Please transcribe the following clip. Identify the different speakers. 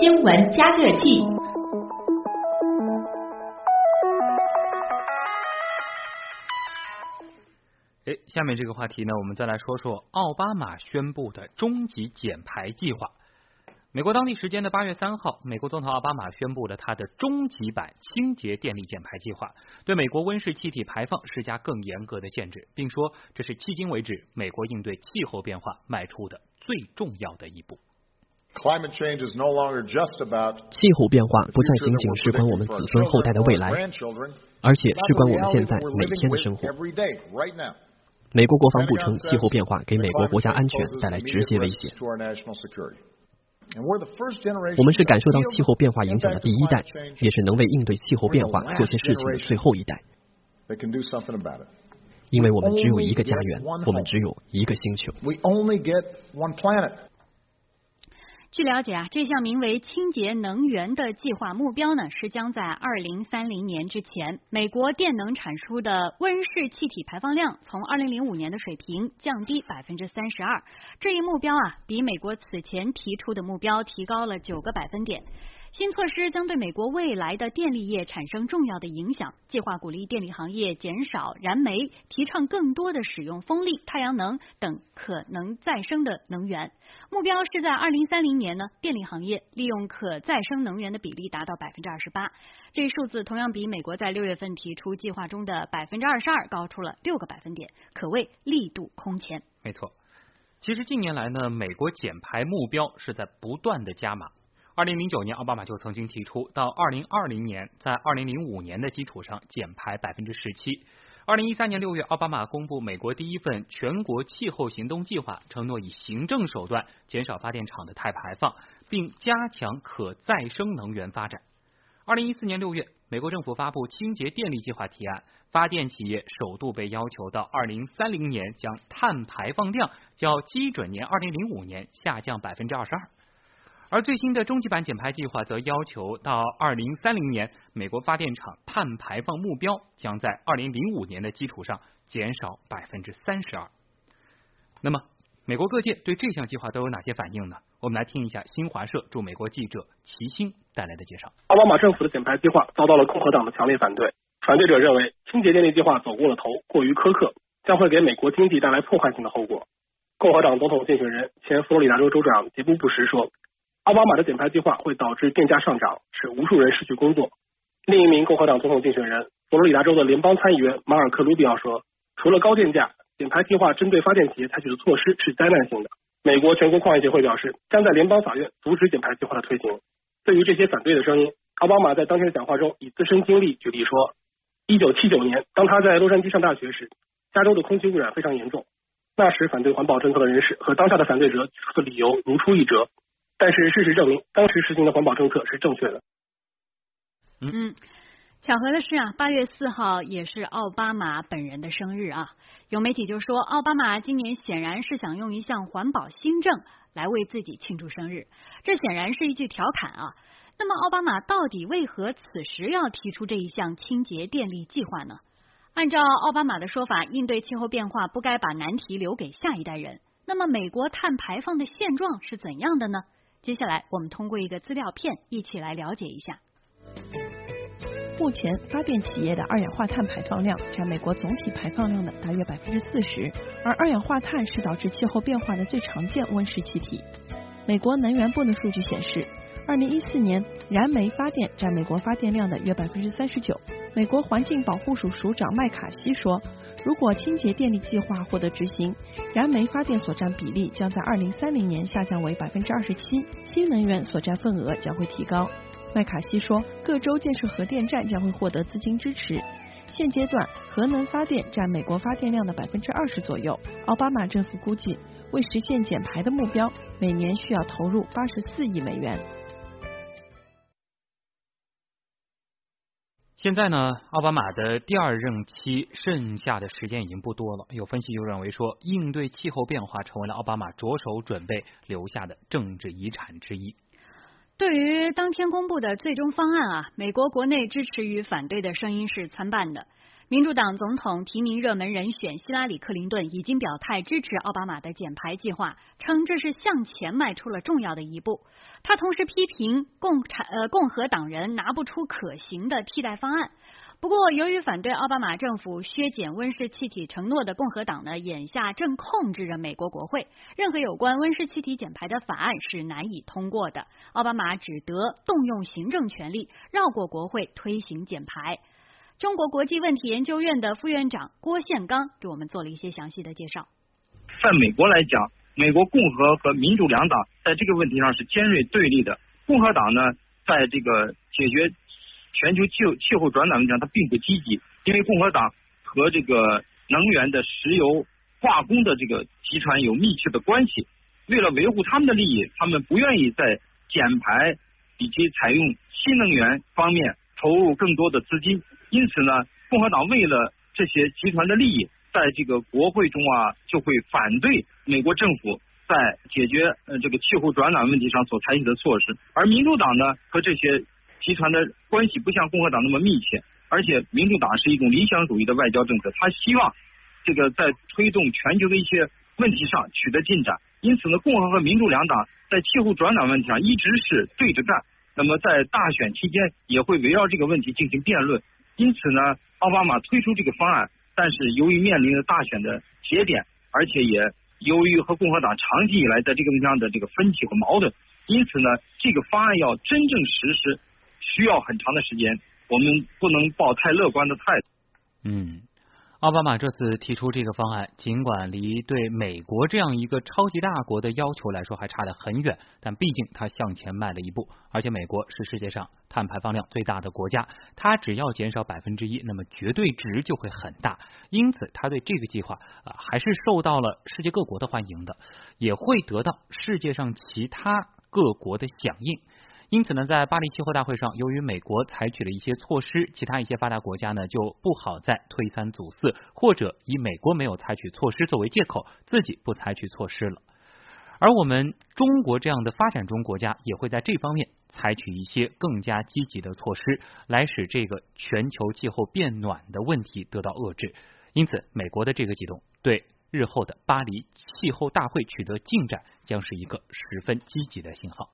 Speaker 1: 新闻加热器。
Speaker 2: 哎，下面这个话题呢，我们再来说说奥巴马宣布的终极减排计划。美国当地时间的八月三号，美国总统奥巴马宣布了他的终极版清洁电力减排计划，对美国温室气体排放施加更严格的限制，并说这是迄今为止美国应对气候变化迈出的最重要的一步。
Speaker 3: 气候变化不再仅仅事关我们子孙后代的未来，而且事关我们现在每天的生活。美国国防部称，气候变化给美国国家安全带来直接威胁。我们是感受到气候变化影响的第一代，也是能为应对气候变化做些事情的最后一代。因为我们只有一个家园，我们只有一个星球。
Speaker 4: 据了解啊，这项名为“清洁能源”的计划目标呢，是将在二零三零年之前，美国电能产出的温室气体排放量从二零零五年的水平降低百分之三十二。这一目标啊，比美国此前提出的目标提高了九个百分点。新措施将对美国未来的电力业产生重要的影响。计划鼓励电力行业减少燃煤，提倡更多的使用风力、太阳能等可能再生的能源。目标是在二零三零年呢，电力行业利用可再生能源的比例达到百分之二十八。这一数字同样比美国在六月份提出计划中的百分之二十二高出了六个百分点，可谓力度空前。
Speaker 2: 没错，其实近年来呢，美国减排目标是在不断的加码。二零零九年，奥巴马就曾经提出，到二零二零年，在二零零五年的基础上减排百分之十七。二零一三年六月，奥巴马公布美国第一份全国气候行动计划，承诺以行政手段减少发电厂的碳排放，并加强可再生能源发展。二零一四年六月，美国政府发布清洁电力计划提案，发电企业首度被要求到二零三零年将碳排放量较基准年二零零五年下降百分之二十二。而最新的终极版减排计划则要求到二零三零年，美国发电厂碳排放目标将在二零零五年的基础上减少百分之三十二。那么，美国各界对这项计划都有哪些反应呢？我们来听一下新华社驻美国记者齐星带来的介绍。
Speaker 5: 奥巴马政府的减排计划遭到了共和党的强烈反对，反对者认为清洁电力计划走过了头，过于苛刻，将会给美国经济带来破坏性的后果。共和党总统竞选人、前佛罗里达州州长杰布·布什说。奥巴马的减排计划会导致电价上涨，使无数人失去工作。另一名共和党总统竞选人、佛罗里达州的联邦参议员马尔克·卢比奥说：“除了高电价，减排计划针对发电企业采取的措施是灾难性的。”美国全国矿业协会表示，将在联邦法院阻止减排计划的推行。对于这些反对的声音，奥巴马在当天的讲话中以自身经历举例说：“1979 年，当他在洛杉矶上大学时，加州的空气污染非常严重。那时反对环保政策的人士和当下的反对者举出的理由如出一辙。”但是事实证明，当时实行的环保政策是正确的。
Speaker 4: 嗯，巧合的是啊，八月四号也是奥巴马本人的生日啊。有媒体就说，奥巴马今年显然是想用一项环保新政来为自己庆祝生日，这显然是一句调侃啊。那么，奥巴马到底为何此时要提出这一项清洁电力计划呢？按照奥巴马的说法，应对气候变化不该把难题留给下一代人。那么，美国碳排放的现状是怎样的呢？接下来，我们通过一个资料片一起来了解一下。
Speaker 6: 目前，发电企业的二氧化碳排放量占美国总体排放量的大约百分之四十，而二氧化碳是导致气候变化的最常见温室气体。美国能源部的数据显示，二零一四年燃煤发电占美国发电量的约百分之三十九。美国环境保护署署长麦卡锡说。如果清洁电力计划获得执行，燃煤发电所占比例将在二零三零年下降为百分之二十七，新能源所占份额将会提高。麦卡锡说，各州建设核电站将会获得资金支持。现阶段，核能发电占美国发电量的百分之二十左右。奥巴马政府估计，为实现减排的目标，每年需要投入八十四亿美元。
Speaker 2: 现在呢，奥巴马的第二任期剩下的时间已经不多了。有分析就认为说，应对气候变化成为了奥巴马着手准备留下的政治遗产之一。
Speaker 4: 对于当天公布的最终方案啊，美国国内支持与反对的声音是参半的。民主党总统提名热门人选希拉里·克林顿已经表态支持奥巴马的减排计划，称这是向前迈出了重要的一步。他同时批评共产呃共和党人拿不出可行的替代方案。不过，由于反对奥巴马政府削减温室气体承诺的共和党呢，眼下正控制着美国国会，任何有关温室气体减排的法案是难以通过的。奥巴马只得动用行政权力，绕过国会推行减排。中国国际问题研究院的副院长郭宪刚给我们做了一些详细的介绍。
Speaker 1: 在美国来讲，美国共和和民主两党在这个问题上是尖锐对立的。共和党呢，在这个解决全球气候气候转暖问题上，它并不积极，因为共和党和这个能源的石油化工的这个集团有密切的关系。为了维护他们的利益，他们不愿意在减排以及采用新能源方面投入更多的资金。因此呢，共和党为了这些集团的利益，在这个国会中啊，就会反对美国政府在解决呃这个气候转暖问题上所采取的措施。而民主党呢，和这些集团的关系不像共和党那么密切，而且民主党是一种理想主义的外交政策，他希望这个在推动全球的一些问题上取得进展。因此呢，共和和民主两党在气候转暖问题上一直是对着干。那么在大选期间，也会围绕这个问题进行辩论。因此呢，奥巴马推出这个方案，但是由于面临着大选的节点，而且也由于和共和党长期以来在这个问题上的这个分歧和矛盾，因此呢，这个方案要真正实施，需要很长的时间。我们不能抱太乐观的态度。
Speaker 2: 嗯。奥巴马这次提出这个方案，尽管离对美国这样一个超级大国的要求来说还差得很远，但毕竟他向前迈了一步。而且美国是世界上碳排放量最大的国家，它只要减少百分之一，那么绝对值就会很大。因此，他对这个计划啊还是受到了世界各国的欢迎的，也会得到世界上其他各国的响应。因此呢，在巴黎气候大会上，由于美国采取了一些措施，其他一些发达国家呢就不好再推三阻四，或者以美国没有采取措施作为借口，自己不采取措施了。而我们中国这样的发展中国家也会在这方面采取一些更加积极的措施，来使这个全球气候变暖的问题得到遏制。因此，美国的这个举动对日后的巴黎气候大会取得进展，将是一个十分积极的信号。